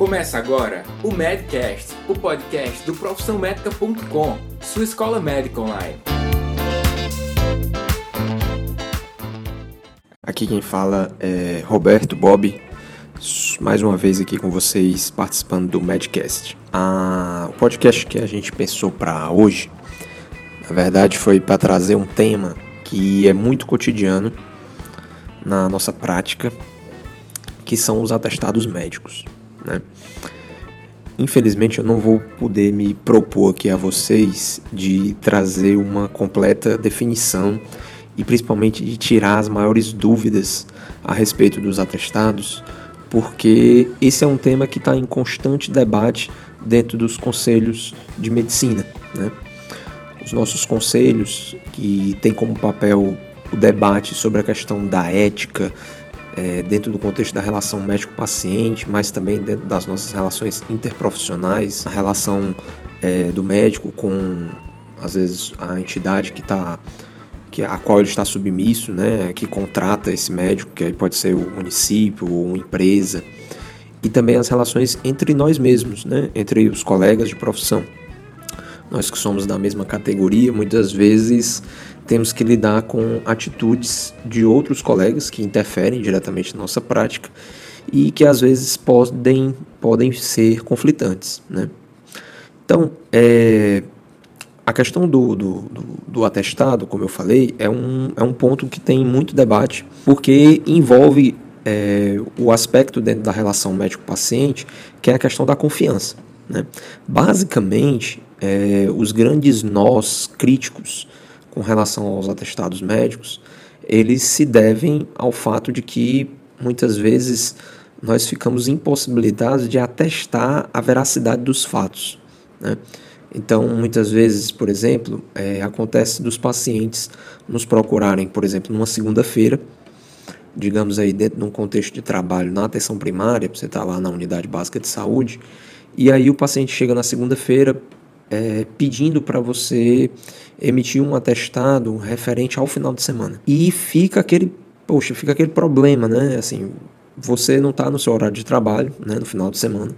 Começa agora o Medcast, o podcast do profissãomédica.com, sua escola médica online. Aqui quem fala é Roberto Bob, mais uma vez aqui com vocês participando do Medcast. Ah, o podcast que a gente pensou para hoje, na verdade, foi para trazer um tema que é muito cotidiano na nossa prática, que são os atestados médicos. Né? Infelizmente, eu não vou poder me propor aqui a vocês de trazer uma completa definição e principalmente de tirar as maiores dúvidas a respeito dos atestados, porque esse é um tema que está em constante debate dentro dos conselhos de medicina. Né? Os nossos conselhos, que têm como papel o debate sobre a questão da ética, é, dentro do contexto da relação médico-paciente, mas também dentro das nossas relações interprofissionais, a relação é, do médico com, às vezes, a entidade que está que a qual ele está submisso, né, que contrata esse médico, que aí pode ser o município ou uma empresa, e também as relações entre nós mesmos, né, entre os colegas de profissão. Nós que somos da mesma categoria, muitas vezes temos que lidar com atitudes de outros colegas que interferem diretamente na nossa prática e que às vezes podem, podem ser conflitantes. Né? Então, é, a questão do, do, do, do, atestado, como eu falei, é um, é um ponto que tem muito debate, porque envolve é, o aspecto dentro da relação médico-paciente, que é a questão da confiança. Né? Basicamente, é, os grandes nós críticos com relação aos atestados médicos, eles se devem ao fato de que muitas vezes nós ficamos impossibilitados de atestar a veracidade dos fatos. Né? Então, muitas vezes, por exemplo, é, acontece dos pacientes nos procurarem, por exemplo, numa segunda-feira, digamos aí dentro de um contexto de trabalho na atenção primária, você está lá na unidade básica de saúde, e aí o paciente chega na segunda-feira é, pedindo para você emitir um atestado referente ao final de semana. E fica aquele, poxa, fica aquele problema, né? Assim, você não está no seu horário de trabalho, né, no final de semana.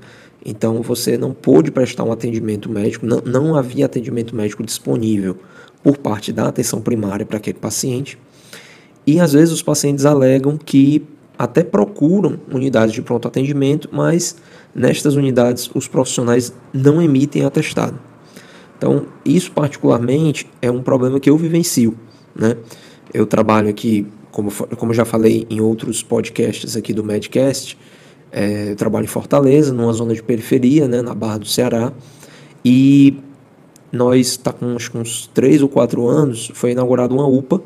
Então você não pôde prestar um atendimento médico, não, não havia atendimento médico disponível por parte da atenção primária para aquele paciente. E às vezes os pacientes alegam que até procuram unidades de pronto atendimento, mas nestas unidades os profissionais não emitem atestado. Então, isso particularmente é um problema que eu vivencio, né? Eu trabalho aqui, como, como já falei em outros podcasts aqui do Medcast, é, eu trabalho em Fortaleza, numa zona de periferia, né, na Barra do Ceará, e nós está com acho, uns 3 ou 4 anos, foi inaugurada uma UPA,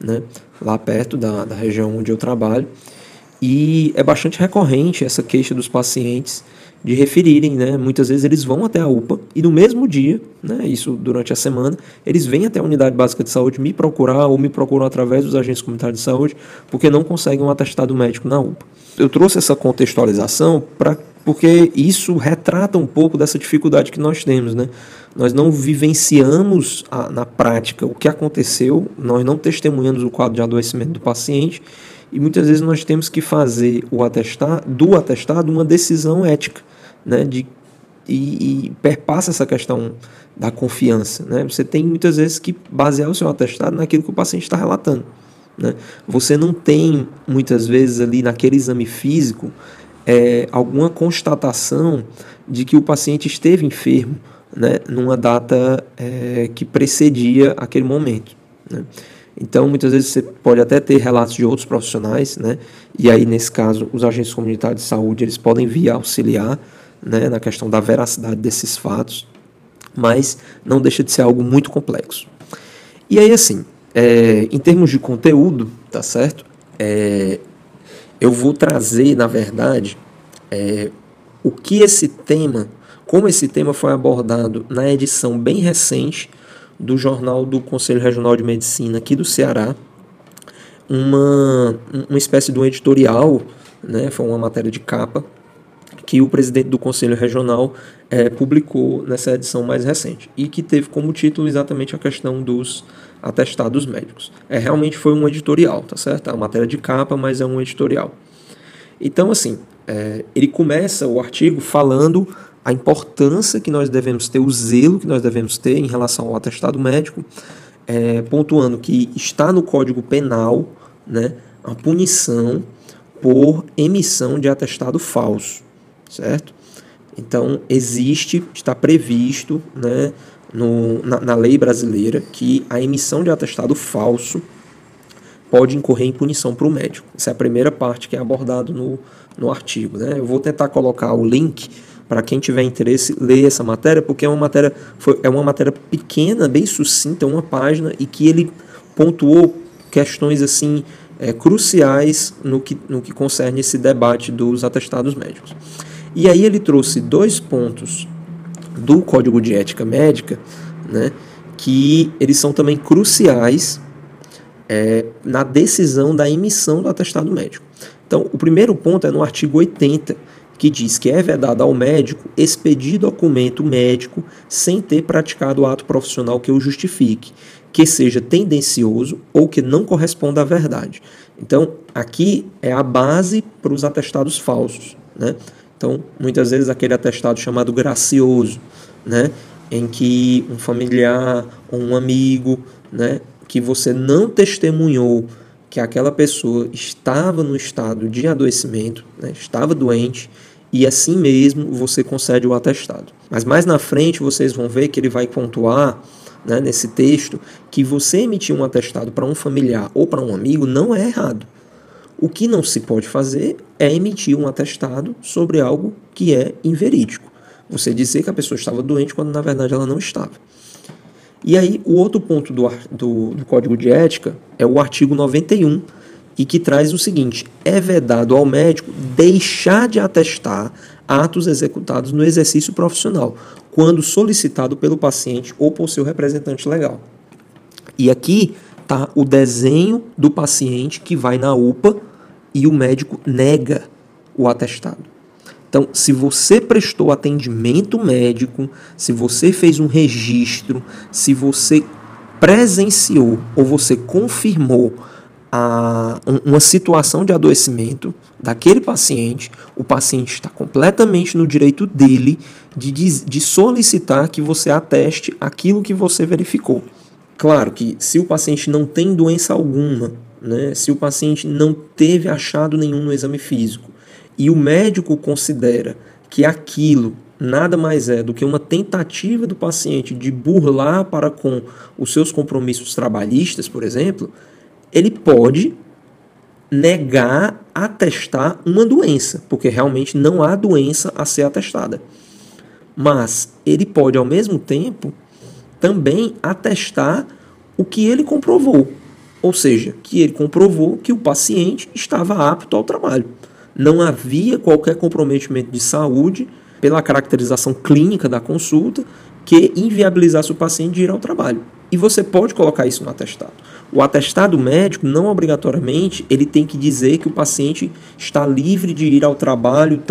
né, lá perto da, da região onde eu trabalho, e é bastante recorrente essa queixa dos pacientes de referirem, né? Muitas vezes eles vão até a UPA e no mesmo dia, né? Isso durante a semana, eles vêm até a unidade básica de saúde me procurar ou me procuram através dos agentes comunitários de saúde porque não conseguem um atestado médico na UPA. Eu trouxe essa contextualização para porque isso retrata um pouco dessa dificuldade que nós temos, né? Nós não vivenciamos a, na prática o que aconteceu, nós não testemunhamos o quadro de adoecimento do paciente e muitas vezes nós temos que fazer o atestado, do atestado uma decisão ética né, de, e, e perpassa essa questão da confiança. Né? Você tem muitas vezes que basear o seu atestado naquilo que o paciente está relatando. Né? Você não tem muitas vezes ali naquele exame físico é, alguma constatação de que o paciente esteve enfermo né, numa data é, que precedia aquele momento. Né? Então, muitas vezes você pode até ter relatos de outros profissionais, né? e aí, nesse caso, os agentes comunitários de saúde eles podem vir auxiliar né, na questão da veracidade desses fatos, mas não deixa de ser algo muito complexo. E aí, assim, é, em termos de conteúdo, tá certo? É, eu vou trazer, na verdade, é, o que esse tema, como esse tema foi abordado na edição bem recente do Jornal do Conselho Regional de Medicina aqui do Ceará, uma, uma espécie de um editorial, né, foi uma matéria de capa, que o presidente do Conselho Regional é, publicou nessa edição mais recente e que teve como título exatamente a questão dos atestados médicos. É realmente foi um editorial, tá certo? É uma matéria de capa, mas é um editorial. Então, assim, é, ele começa o artigo falando a importância que nós devemos ter, o zelo que nós devemos ter em relação ao atestado médico, é, pontuando que está no Código Penal né, a punição por emissão de atestado falso, certo? Então, existe, está previsto né, no, na, na lei brasileira que a emissão de atestado falso pode incorrer em punição para o médico. Essa é a primeira parte que é abordado no, no artigo. Né? Eu vou tentar colocar o link para quem tiver interesse ler essa matéria, porque é uma matéria, foi, é uma matéria pequena, bem sucinta, uma página, e que ele pontuou questões assim é, cruciais no que, no que concerne esse debate dos atestados médicos. E aí ele trouxe dois pontos do Código de Ética Médica, né, que eles são também cruciais é, na decisão da emissão do atestado médico. Então, o primeiro ponto é no artigo 80, que diz que é vedado ao médico expedir documento médico sem ter praticado ato profissional que o justifique, que seja tendencioso ou que não corresponda à verdade. Então, aqui é a base para os atestados falsos. Né? Então, muitas vezes aquele atestado chamado gracioso, né, em que um familiar ou um amigo, né, que você não testemunhou que aquela pessoa estava no estado de adoecimento, né, estava doente, e assim mesmo você concede o atestado. Mas mais na frente vocês vão ver que ele vai pontuar né, nesse texto que você emitir um atestado para um familiar ou para um amigo não é errado. O que não se pode fazer é emitir um atestado sobre algo que é inverídico. Você dizer que a pessoa estava doente quando na verdade ela não estava. E aí, o outro ponto do, do, do Código de Ética é o artigo 91, e que traz o seguinte: é vedado ao médico deixar de atestar atos executados no exercício profissional, quando solicitado pelo paciente ou por seu representante legal. E aqui tá o desenho do paciente que vai na UPA e o médico nega o atestado. Então, se você prestou atendimento médico, se você fez um registro, se você presenciou ou você confirmou a, uma situação de adoecimento daquele paciente, o paciente está completamente no direito dele de, de solicitar que você ateste aquilo que você verificou. Claro que se o paciente não tem doença alguma, né, se o paciente não teve achado nenhum no exame físico e o médico considera que aquilo nada mais é do que uma tentativa do paciente de burlar para com os seus compromissos trabalhistas, por exemplo, ele pode negar atestar uma doença, porque realmente não há doença a ser atestada. Mas ele pode, ao mesmo tempo, também atestar o que ele comprovou. Ou seja, que ele comprovou que o paciente estava apto ao trabalho. Não havia qualquer comprometimento de saúde pela caracterização clínica da consulta que inviabilizasse o paciente de ir ao trabalho. E você pode colocar isso no atestado. O atestado médico, não obrigatoriamente, ele tem que dizer que o paciente está livre de ir ao trabalho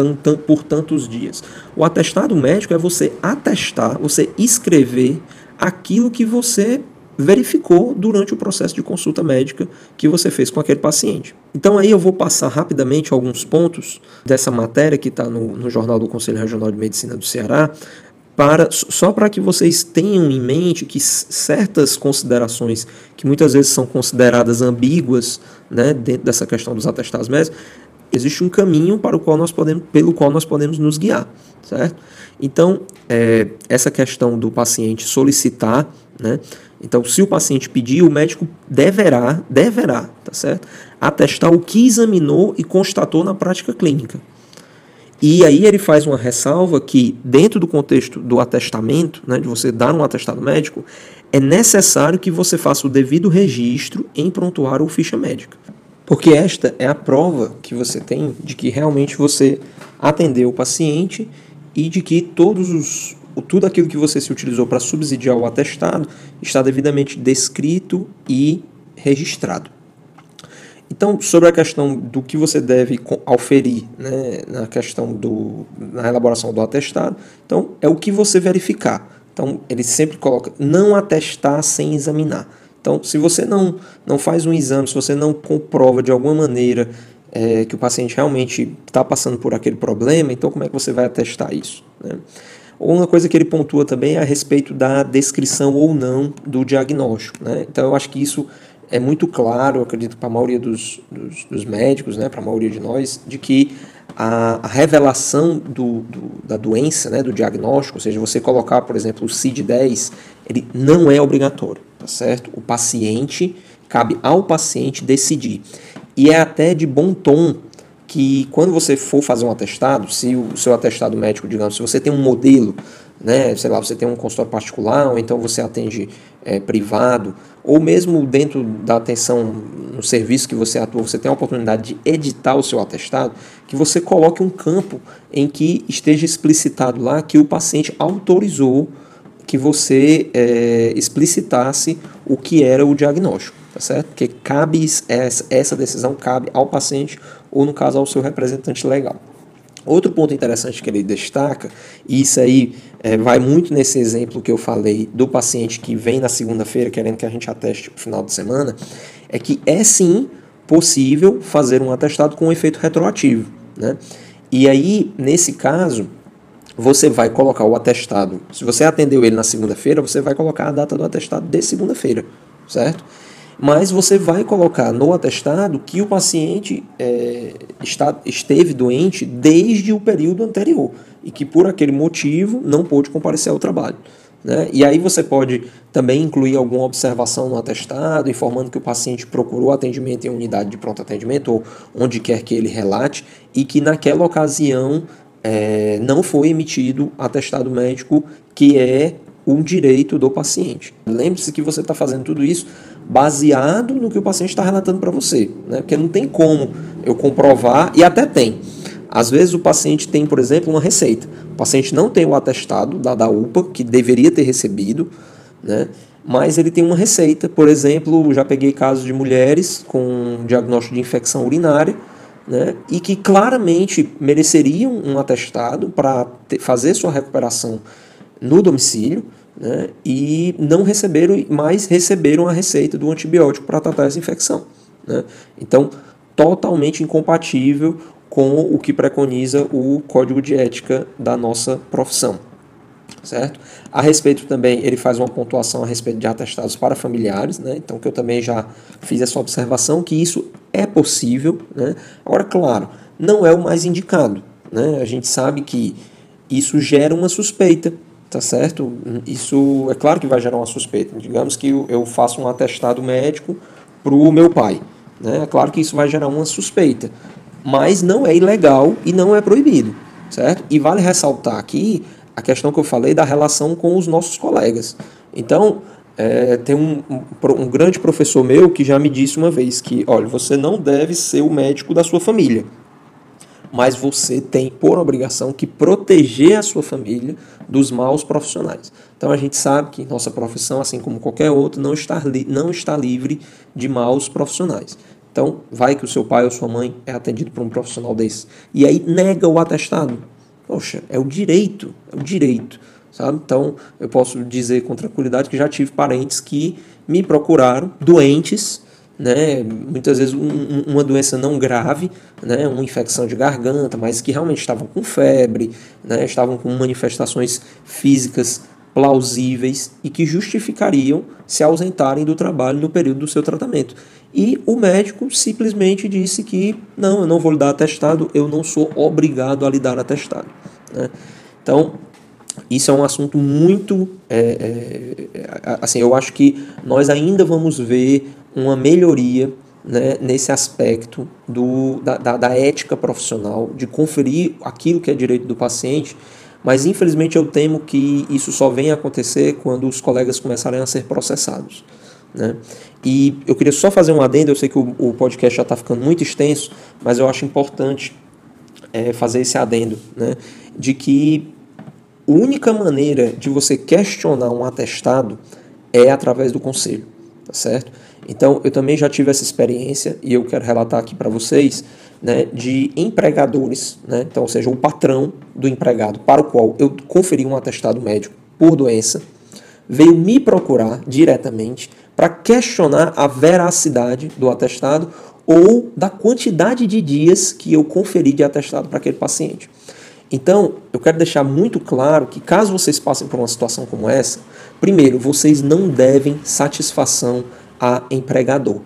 por tantos dias. O atestado médico é você atestar, você escrever aquilo que você verificou durante o processo de consulta médica que você fez com aquele paciente. Então aí eu vou passar rapidamente alguns pontos dessa matéria que está no, no Jornal do Conselho Regional de Medicina do Ceará, para, só para que vocês tenham em mente que certas considerações que muitas vezes são consideradas ambíguas né, dentro dessa questão dos atestados médicos, existe um caminho para o qual nós podemos, pelo qual nós podemos nos guiar, certo? Então, é, essa questão do paciente solicitar, né? Então, se o paciente pedir, o médico deverá, deverá, tá certo? Atestar o que examinou e constatou na prática clínica. E aí ele faz uma ressalva que, dentro do contexto do atestamento, né, de você dar um atestado médico, é necessário que você faça o devido registro em prontuário ou ficha médica. Porque esta é a prova que você tem de que realmente você atendeu o paciente e de que todos os, tudo aquilo que você se utilizou para subsidiar o atestado está devidamente descrito e registrado. Então, sobre a questão do que você deve auferir né, na questão do, na elaboração do atestado, então é o que você verificar. Então, ele sempre coloca não atestar sem examinar. Então, se você não, não faz um exame, se você não comprova de alguma maneira é, que o paciente realmente está passando por aquele problema, então como é que você vai atestar isso? Né? Uma coisa que ele pontua também é a respeito da descrição ou não do diagnóstico. Né? Então eu acho que isso é muito claro, acredito para a maioria dos, dos, dos médicos, né, para a maioria de nós, de que a, a revelação do, do, da doença, né, do diagnóstico, ou seja, você colocar, por exemplo, o CID-10, ele não é obrigatório, tá certo? O paciente, cabe ao paciente decidir. E é até de bom tom que quando você for fazer um atestado, se o seu atestado médico, digamos, se você tem um modelo, né, sei lá, você tem um consultório particular, ou então você atende é, privado, ou mesmo dentro da atenção no serviço que você atua, você tem a oportunidade de editar o seu atestado, que você coloque um campo em que esteja explicitado lá que o paciente autorizou que você é, explicitasse o que era o diagnóstico, tá certo? Porque cabe essa, decisão cabe ao paciente ou, no caso, ao seu representante legal. Outro ponto interessante que ele destaca, e isso aí é, vai muito nesse exemplo que eu falei do paciente que vem na segunda-feira querendo que a gente ateste no final de semana, é que é sim possível fazer um atestado com um efeito retroativo. Né? E aí, nesse caso, você vai colocar o atestado. Se você atendeu ele na segunda-feira, você vai colocar a data do atestado de segunda-feira, certo? Mas você vai colocar no atestado que o paciente é, está, esteve doente desde o período anterior e que por aquele motivo não pôde comparecer ao trabalho. Né? E aí você pode também incluir alguma observação no atestado, informando que o paciente procurou atendimento em unidade de pronto atendimento ou onde quer que ele relate e que naquela ocasião é, não foi emitido atestado médico que é um direito do paciente. Lembre-se que você está fazendo tudo isso baseado no que o paciente está relatando para você, né? porque não tem como eu comprovar, e até tem. Às vezes o paciente tem, por exemplo, uma receita. O paciente não tem o atestado da, da UPA, que deveria ter recebido, né? mas ele tem uma receita. Por exemplo, já peguei casos de mulheres com diagnóstico de infecção urinária, né, e que claramente mereceriam um atestado para fazer sua recuperação no domicílio, né, e não receberam, mas receberam a receita do antibiótico para tratar essa infecção. Né. Então, totalmente incompatível com o que preconiza o código de ética da nossa profissão. Certo? A respeito também, ele faz uma pontuação a respeito de atestados para familiares, né? então que eu também já fiz essa observação, que isso é possível. Né? Agora, claro, não é o mais indicado. Né? A gente sabe que isso gera uma suspeita, tá certo? Isso é claro que vai gerar uma suspeita. Digamos que eu faço um atestado médico para o meu pai. Né? É claro que isso vai gerar uma suspeita, mas não é ilegal e não é proibido, certo? E vale ressaltar aqui a questão que eu falei da relação com os nossos colegas. Então, é, tem um, um, um, grande professor meu que já me disse uma vez que, olha, você não deve ser o médico da sua família, mas você tem por obrigação que proteger a sua família dos maus profissionais. Então a gente sabe que nossa profissão, assim como qualquer outra, não está, não está livre de maus profissionais. Então, vai que o seu pai ou sua mãe é atendido por um profissional desse. E aí nega o atestado. Poxa, é o direito, é o direito sabe? Então, eu posso dizer com tranquilidade que já tive parentes que me procuraram doentes, né? Muitas vezes um, uma doença não grave, né? Uma infecção de garganta, mas que realmente estavam com febre, né? Estavam com manifestações físicas plausíveis e que justificariam se ausentarem do trabalho no período do seu tratamento. E o médico simplesmente disse que não, eu não vou lhe dar atestado, eu não sou obrigado a lhe dar atestado. Né? Então, isso é um assunto muito. É, é, assim, eu acho que nós ainda vamos ver uma melhoria né, nesse aspecto do, da, da, da, ética profissional, de conferir aquilo que é direito do paciente, mas infelizmente eu temo que isso só venha acontecer quando os colegas começarem a ser processados. Né? E eu queria só fazer um adendo, eu sei que o, o podcast já está ficando muito extenso, mas eu acho importante é, fazer esse adendo, né, de que a única maneira de você questionar um atestado é através do conselho, tá certo? Então, eu também já tive essa experiência e eu quero relatar aqui para vocês, né, de empregadores, né, então, ou seja, o patrão do empregado para o qual eu conferi um atestado médico por doença, veio me procurar diretamente para questionar a veracidade do atestado ou da quantidade de dias que eu conferi de atestado para aquele paciente. Então, eu quero deixar muito claro que caso vocês passem por uma situação como essa, primeiro, vocês não devem satisfação a empregador,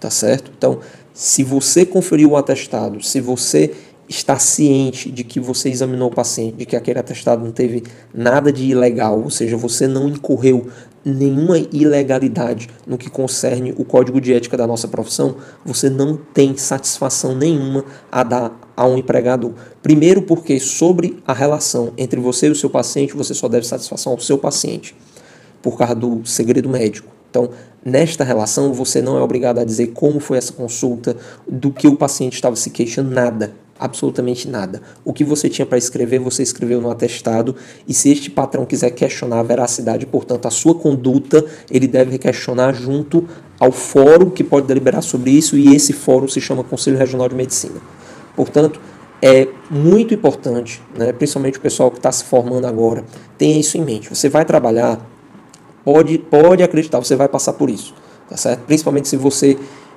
tá certo? Então, se você conferiu o atestado, se você está ciente de que você examinou o paciente, de que aquele atestado não teve nada de ilegal, ou seja, você não incorreu nenhuma ilegalidade no que concerne o código de ética da nossa profissão, você não tem satisfação nenhuma a dar a um empregador. Primeiro, porque sobre a relação entre você e o seu paciente, você só deve satisfação ao seu paciente, por causa do segredo médico. Então, nesta relação, você não é obrigado a dizer como foi essa consulta, do que o paciente estava se queixando, nada absolutamente nada. O que você tinha para escrever, você escreveu no atestado, e se este patrão quiser questionar a veracidade, portanto, a sua conduta, ele deve questionar junto ao fórum que pode deliberar sobre isso, e esse fórum se chama Conselho Regional de Medicina. Portanto, é muito importante, né, principalmente o pessoal que está se formando agora, tenha isso em mente. Você vai trabalhar, pode, pode acreditar, você vai passar por isso, tá certo? Principalmente se você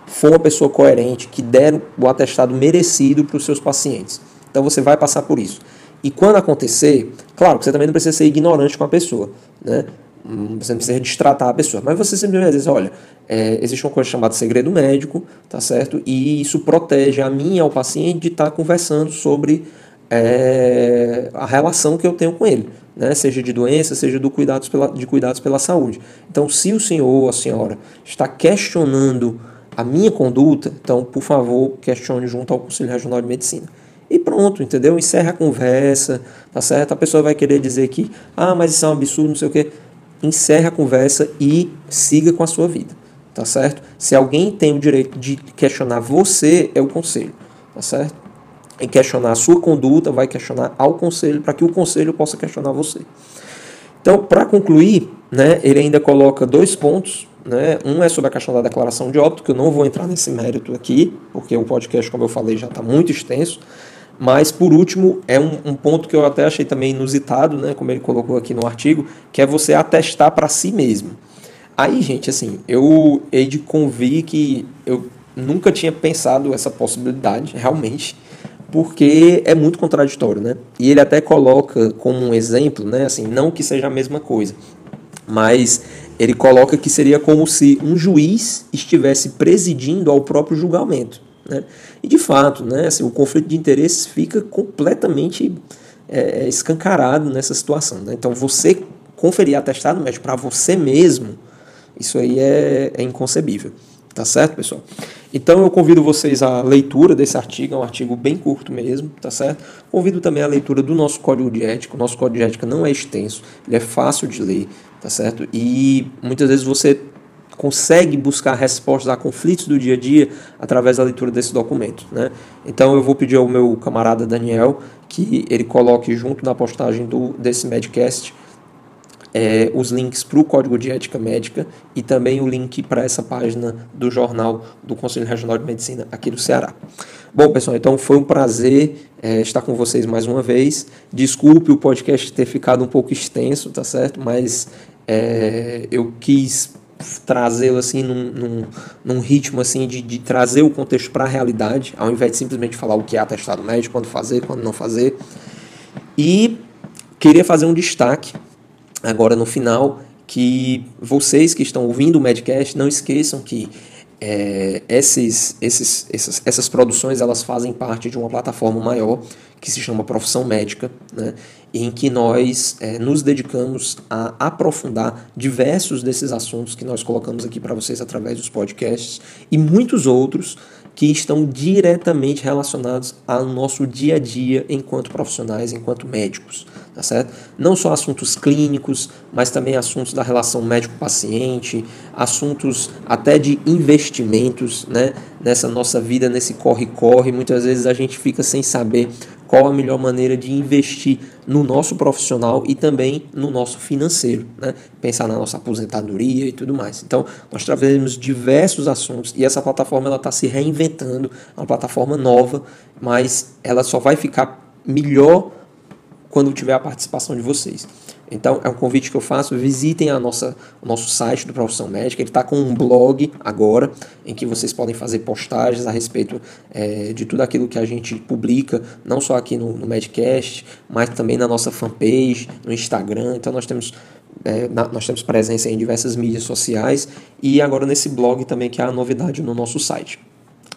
for uma pessoa coerente, que der o atestado merecido para os seus pacientes. Então você vai passar por isso. E quando acontecer, claro que você também não precisa ser ignorante com a pessoa, né? Hum, você não precisa destratar a pessoa, mas você simplesmente diz, olha, é, existe uma coisa chamada segredo médico, tá certo? E isso protege a mim e ao paciente de estar conversando sobre é, a relação que eu tenho com ele, né? seja de doença, seja do cuidados pela, de cuidados pela saúde. Então, se o senhor ou a senhora está questionando a minha conduta, então, por favor, questione junto ao Conselho Regional de Medicina. E pronto, entendeu? Encerra a conversa, tá certo? A pessoa vai querer dizer que, ah, mas isso é um absurdo, não sei o quê. Encerra a conversa e siga com a sua vida, tá certo? Se alguém tem o direito de questionar você, é o conselho, tá certo? E questionar a sua conduta, vai questionar ao conselho, para que o conselho possa questionar você. Então, para concluir, né, ele ainda coloca dois pontos né? Um é sobre a questão da declaração de óbito, que eu não vou entrar nesse mérito aqui, porque o podcast, como eu falei, já está muito extenso. Mas, por último, é um, um, ponto que eu até achei também inusitado, né, como ele colocou aqui no artigo, que é você atestar para si mesmo. Aí, gente, assim, eu hei de convir que eu nunca tinha pensado essa possibilidade, realmente, porque é muito contraditório, né? E ele até coloca como um exemplo, né, assim, não que seja a mesma coisa, mas ele coloca que seria como se um juiz estivesse presidindo ao próprio julgamento. Né? E de fato, né, assim, o conflito de interesses fica completamente é, escancarado nessa situação. Né? Então, você conferir atestado médico para você mesmo, isso aí é, é inconcebível. Tá certo, pessoal? Então eu convido vocês à leitura desse artigo, é um artigo bem curto mesmo, tá certo? Convido também a leitura do nosso código de ética. O nosso código de ética não é extenso, ele é fácil de ler, tá certo? E muitas vezes você consegue buscar respostas a conflitos do dia a dia através da leitura desse documento, né? Então eu vou pedir ao meu camarada Daniel que ele coloque junto na postagem do desse Medcast é, os links para o Código de Ética Médica e também o link para essa página do jornal do Conselho Regional de Medicina aqui do Ceará. Bom, pessoal, então foi um prazer é, estar com vocês mais uma vez. Desculpe o podcast ter ficado um pouco extenso, tá certo? Mas é, eu quis trazê-lo assim num, num, num, ritmo assim de, de trazer o contexto para a realidade, ao invés de simplesmente falar o que é atestado médico, quando fazer, quando não fazer. E queria fazer um destaque agora no final que vocês que estão ouvindo o Medcast não esqueçam que é, esses, esses, essas, essas produções elas fazem parte de uma plataforma maior que se chama Profissão Médica, né, em que nós é, nos dedicamos a aprofundar diversos desses assuntos que nós colocamos aqui para vocês através dos podcasts e muitos outros que estão diretamente relacionados ao nosso dia a dia enquanto profissionais, enquanto médicos, tá certo? Não só assuntos clínicos, mas também assuntos da relação médico-paciente, assuntos até de investimentos, né? Nessa nossa vida, nesse corre-corre, muitas vezes a gente fica sem saber qual a melhor maneira de investir no nosso profissional e também no nosso financeiro, né? pensar na nossa aposentadoria e tudo mais. Então, nós trazemos diversos assuntos e essa plataforma está se reinventando, é uma plataforma nova, mas ela só vai ficar melhor quando tiver a participação de vocês. Então, é um convite que eu faço. Visitem a nossa, o nosso site do Profissão Médica. Ele está com um blog agora, em que vocês podem fazer postagens a respeito é, de tudo aquilo que a gente publica, não só aqui no, no Medcast, mas também na nossa fanpage, no Instagram. Então, nós temos, é, na, nós temos presença em diversas mídias sociais e agora nesse blog também, que é a novidade no nosso site.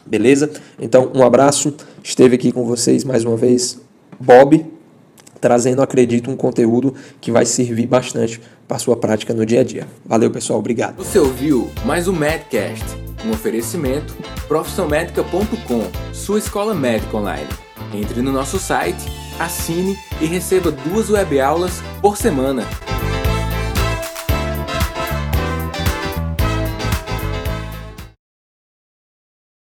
Beleza? Então, um abraço. Esteve aqui com vocês mais uma vez, Bob trazendo, acredito, um conteúdo que vai servir bastante para sua prática no dia a dia. Valeu, pessoal, obrigado. Você ouviu mais um Medcast, um oferecimento profissionmedica.com, sua escola médica online. Entre no nosso site, assine e receba duas webaulas por semana.